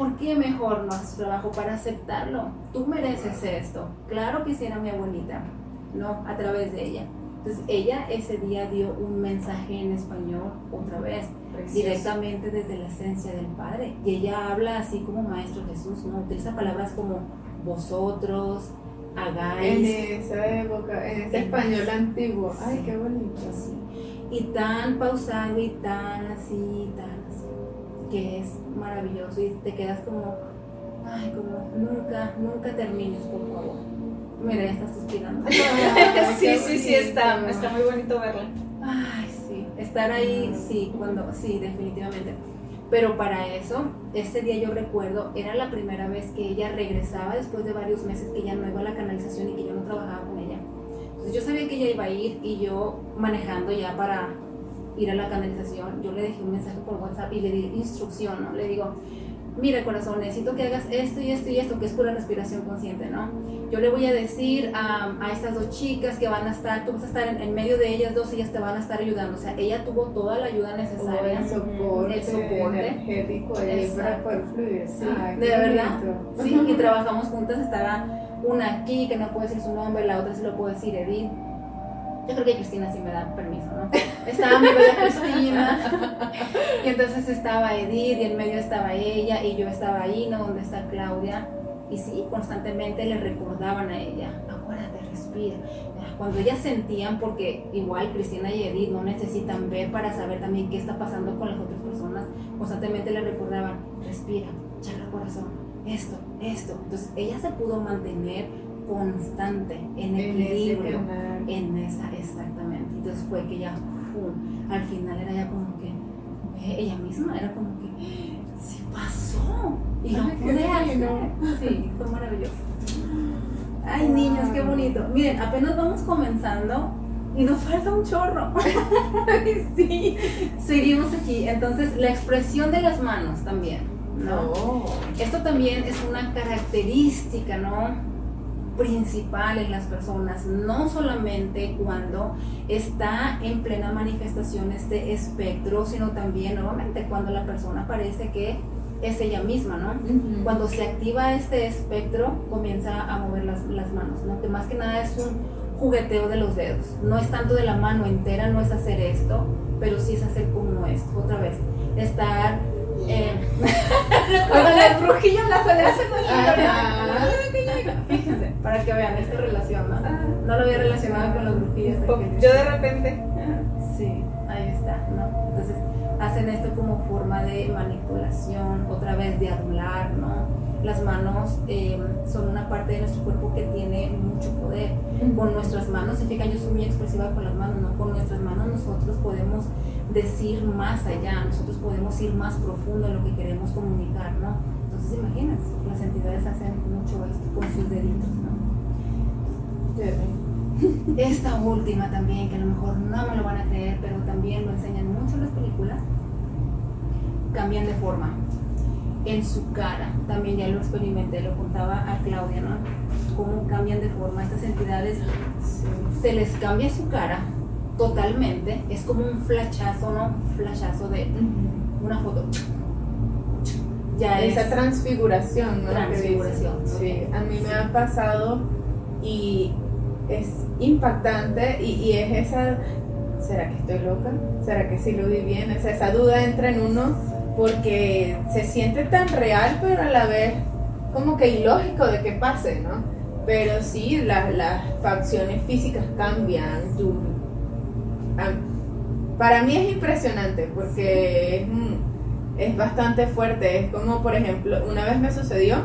¿Por qué mejor no haces trabajo para aceptarlo? Tú mereces esto. Claro que hiciera mi abuelita, no a través de ella. Entonces ella ese día dio un mensaje en español otra vez, directamente desde la esencia del Padre. Y ella habla así como Maestro Jesús, ¿no? Utiliza palabras como vosotros, hagáis. En esa época, en ese español antiguo. Ay, qué bonito. Sí. Y tan pausado y tan así, tan que es maravilloso y te quedas como, ay, como nunca, nunca termines, por favor. Mira, ya estás suspirando. sí, sí, sí, está, está muy bonito verla. Ay, sí, estar ahí, sí, cuando, sí, definitivamente. Pero para eso, ese día yo recuerdo, era la primera vez que ella regresaba después de varios meses que ya no iba a la canalización y que yo no trabajaba con ella. Entonces yo sabía que ella iba a ir y yo manejando ya para ir a la canalización, yo le dejé un mensaje por WhatsApp y le di instrucción, ¿no? Le digo, mira corazón, necesito que hagas esto y esto y esto, que es pura respiración consciente, ¿no? Yo le voy a decir a, a estas dos chicas que van a estar, tú vas a estar en, medio de ellas dos, ellas te van a estar ayudando, o sea, ella tuvo toda la ayuda necesaria, el soporte, el soporte. energético para poder fluir, sí, de verdad, sí, y trabajamos juntas, estaba una aquí que no puede decir su nombre, la otra sí lo puedo decir, Edith, yo creo que Cristina sí me da permiso, ¿no? Estaba mi bella Cristina, y entonces estaba Edith, y en medio estaba ella, y yo estaba ahí, ¿no? Donde está Claudia, y sí, constantemente le recordaban a ella, acuérdate, respira. Cuando ellas sentían, porque igual Cristina y Edith no necesitan ver para saber también qué está pasando con las otras personas, constantemente le recordaban, respira, charla corazón, esto, esto. Entonces ella se pudo mantener constante, en equilibrio, en, esa, exactamente. Entonces fue que ya, al final era ya como que, eh, ella misma, era como que, sí pasó, y lo pude hacer. Sí, fue maravilloso. Ay, niños, qué bonito. Miren, apenas vamos comenzando y nos falta un chorro. sí, seguimos aquí. Entonces, la expresión de las manos también, ¿no? No. Esto también es una característica, ¿no? Principal en las personas, no solamente cuando está en plena manifestación este espectro, sino también nuevamente cuando la persona parece que es ella misma, ¿no? Cuando se activa este espectro, comienza a mover las, las manos, ¿no? Que más que nada es un jugueteo de los dedos. No es tanto de la mano entera, no es hacer esto, pero sí es hacer como esto. Otra vez, estar... Eh, cuando las brujillas las hacen Ajá. Fíjense, para que vean esta relación, ¿no? No lo había relacionado con de que- Yo de repente. Sí, ahí está, ¿no? Entonces hacen esto como forma de manipulación, otra vez de adular, ¿no? Las manos eh, son una parte de nuestro cuerpo que tiene mucho poder. Con nuestras manos, se fijan, yo soy muy expresiva con las manos, ¿no? Con nuestras manos nosotros podemos decir más allá, nosotros podemos ir más profundo en lo que queremos comunicar, ¿no? Entonces imagínense, las entidades hacen mucho esto con sus deditos. Esta última también, que a lo mejor no me lo van a creer, pero también lo enseñan mucho en las películas, cambian de forma. En su cara, también ya lo experimenté, lo contaba a Claudia, ¿no? Cómo cambian de forma estas entidades, se les cambia su cara totalmente, es como un flashazo, ¿no? Un flashazo de una foto. Ya es. Esa transfiguración, ¿no? Transfiguración. Sí, a mí me ha pasado y es impactante y, y es esa, ¿será que estoy loca? ¿Será que sí lo vi bien? Esa duda entra en uno porque se siente tan real, pero a la vez como que ilógico de que pase, ¿no? Pero sí, las, las facciones físicas cambian. tú- para mí es impresionante porque es, es bastante fuerte. Es como, por ejemplo, una vez me sucedió,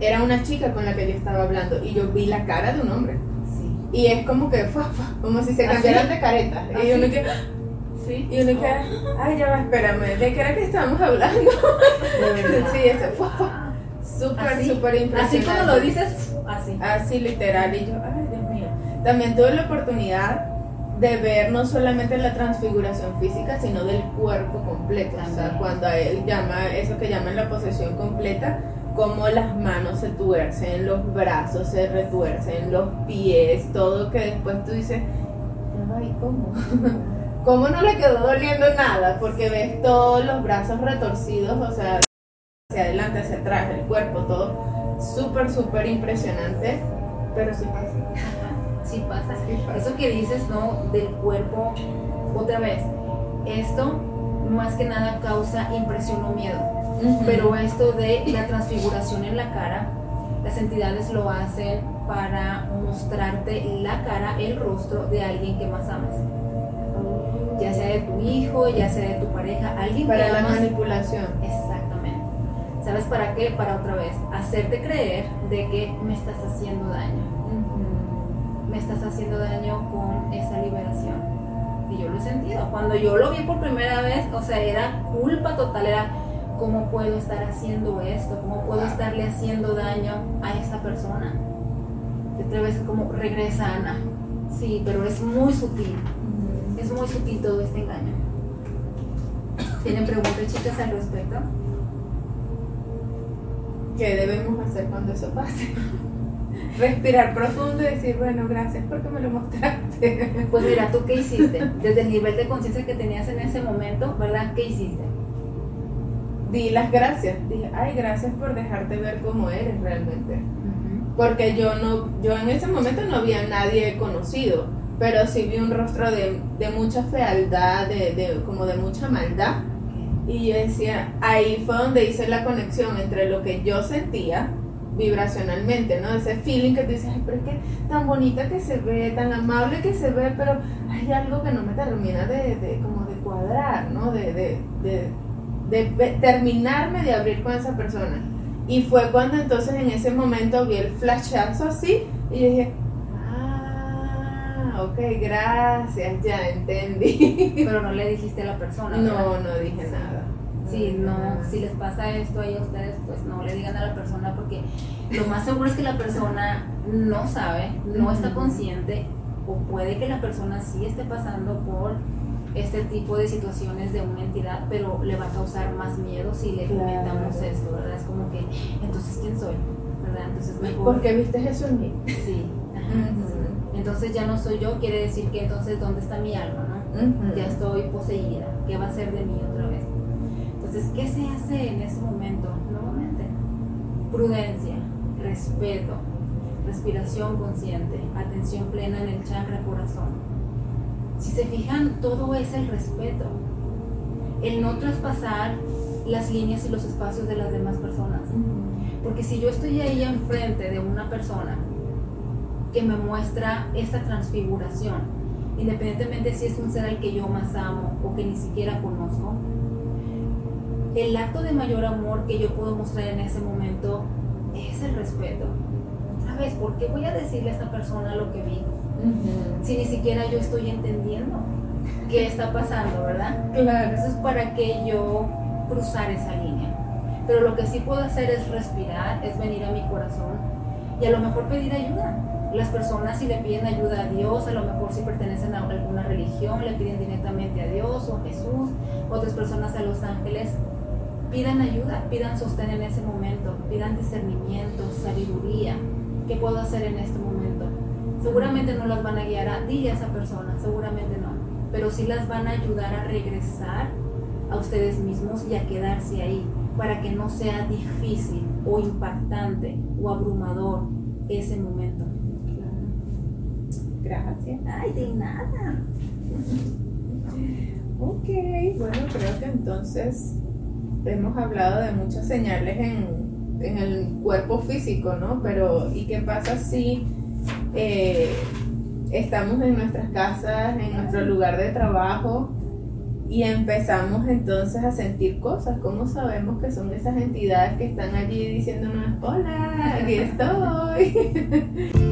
era una chica con la que yo estaba hablando y yo vi la cara de un hombre. Y es como que, fua, fua, como si se ¿Ah, cambiaran de careta. ¿Ah, Y uno que, Sí. y uno que, ay, ya va, espérame, ¿de qué era que estábamos hablando? sí, fua, fua. Súper, súper impresionante. Así como lo dices, así. Así literal, y yo, ay Dios mío. También tuve la oportunidad de ver no solamente la transfiguración física, sino del cuerpo completo. O sea, cuando a él llama, eso que llaman la posesión completa, como las manos se tuercen, los brazos se retuercen, los pies, todo que después tú dices, ya va, ¿y cómo? ¿Cómo no le quedó doliendo nada? Porque ves todos los brazos retorcidos, o sea, hacia adelante, hacia atrás, el cuerpo, todo súper, súper impresionante, pero sí pasa. Sí pasa. Sí pasa. Eso que dices, ¿no? Del cuerpo, otra vez, esto más que nada causa impresión o miedo. Pero esto de la transfiguración en la cara, las entidades lo hacen para mostrarte la cara, el rostro de alguien que más amas. Ya sea de tu hijo, ya sea de tu pareja, alguien para que la amas. manipulación. Exactamente. ¿Sabes para qué? Para otra vez, hacerte creer de que me estás haciendo daño. me estás haciendo daño con esa liberación. Y yo lo he sentido. Cuando yo lo vi por primera vez, o sea, era culpa total, era cómo puedo estar haciendo esto, cómo puedo estarle haciendo daño a esta persona. Y otra vez como regresa Ana. Sí, pero es muy sutil, es muy sutil todo este engaño. ¿Tienen preguntas chicas al respecto? ¿Qué debemos hacer cuando eso pase? Respirar profundo y decir, bueno, gracias porque me lo mostraste. Pues mira, ¿tú qué hiciste? Desde el nivel de conciencia que tenías en ese momento, ¿verdad? ¿Qué hiciste? Di las gracias. Dije, ay, gracias por dejarte ver cómo eres realmente. Porque yo no, yo en ese momento no había nadie conocido, pero sí vi un rostro de, de mucha fealdad, de, de- como de mucha maldad. Y yo decía, ahí fue donde hice la conexión entre lo que yo sentía vibracionalmente, ¿no? Ese feeling que tú dices, ay, pero es que tan bonita que se ve, tan amable que se ve, pero hay algo que no me termina de, de- como de cuadrar, ¿no? De, de, de, terminarme de abrir con esa persona. Y fue cuando entonces en ese momento vi el flashazo así y dije, ah, ok, gracias, ya entendí. Pero no le dijiste a la persona. ¿verdad? No, no dije nada. Si no, si les pasa esto a ustedes, pues no le digan a la persona porque lo más seguro es que la persona no sabe, no está consciente o puede que la persona sí esté pasando por este tipo de situaciones de una entidad, pero le va a causar más miedo si le Claro. comentamos esto, ¿verdad? Es como que, entonces, ¿quién soy? ¿Verdad? Entonces, mejor. ¿Por qué viste eso en mí? Sí. ajá, sí. Entonces ya no soy yo, quiere decir que entonces, ¿dónde está mi alma, no? Ya estoy poseída, ¿qué va a ser de mí otra? Entonces, ¿qué se hace en ese momento? Nuevamente, prudencia, respeto, respiración consciente, atención plena en el chakra corazón. Si se fijan, todo es el respeto, el no traspasar las líneas y los espacios de las demás personas. Porque si yo estoy ahí enfrente de una persona que me muestra esta transfiguración, independientemente si es un ser al que yo más amo o que ni siquiera conozco, el acto de mayor amor que yo puedo mostrar en ese momento es el respeto. ¿Sabes? ¿Por qué voy a decirle a esta persona lo que vi? Si ni siquiera yo estoy entendiendo qué está pasando, ¿verdad? Claro. Eso es para que yo cruzar esa línea. Pero lo que sí puedo hacer es respirar, es venir a mi corazón y a lo mejor pedir ayuda. Las personas si le piden ayuda a Dios, a lo mejor si pertenecen a alguna religión, le piden directamente a Dios o a Jesús, otras personas a los ángeles, pidan ayuda, pidan sostén en ese momento, pidan discernimiento, sabiduría. ¿Qué puedo hacer en este momento? Seguramente no las van a guiar a dile a esa persona, seguramente no, pero sí las van a ayudar a regresar a ustedes mismos y a quedarse ahí para que no sea difícil o impactante o abrumador ese momento. Gracias. Ay, de nada. Ok, bueno, creo que entonces hemos hablado de muchas señales en, en el cuerpo físico, ¿no? Pero, ¿y qué pasa si eh, estamos en nuestras casas, en nuestro lugar de trabajo y empezamos entonces a sentir cosas? ¿Cómo sabemos que son esas entidades que están allí diciéndonos, hola, aquí estoy?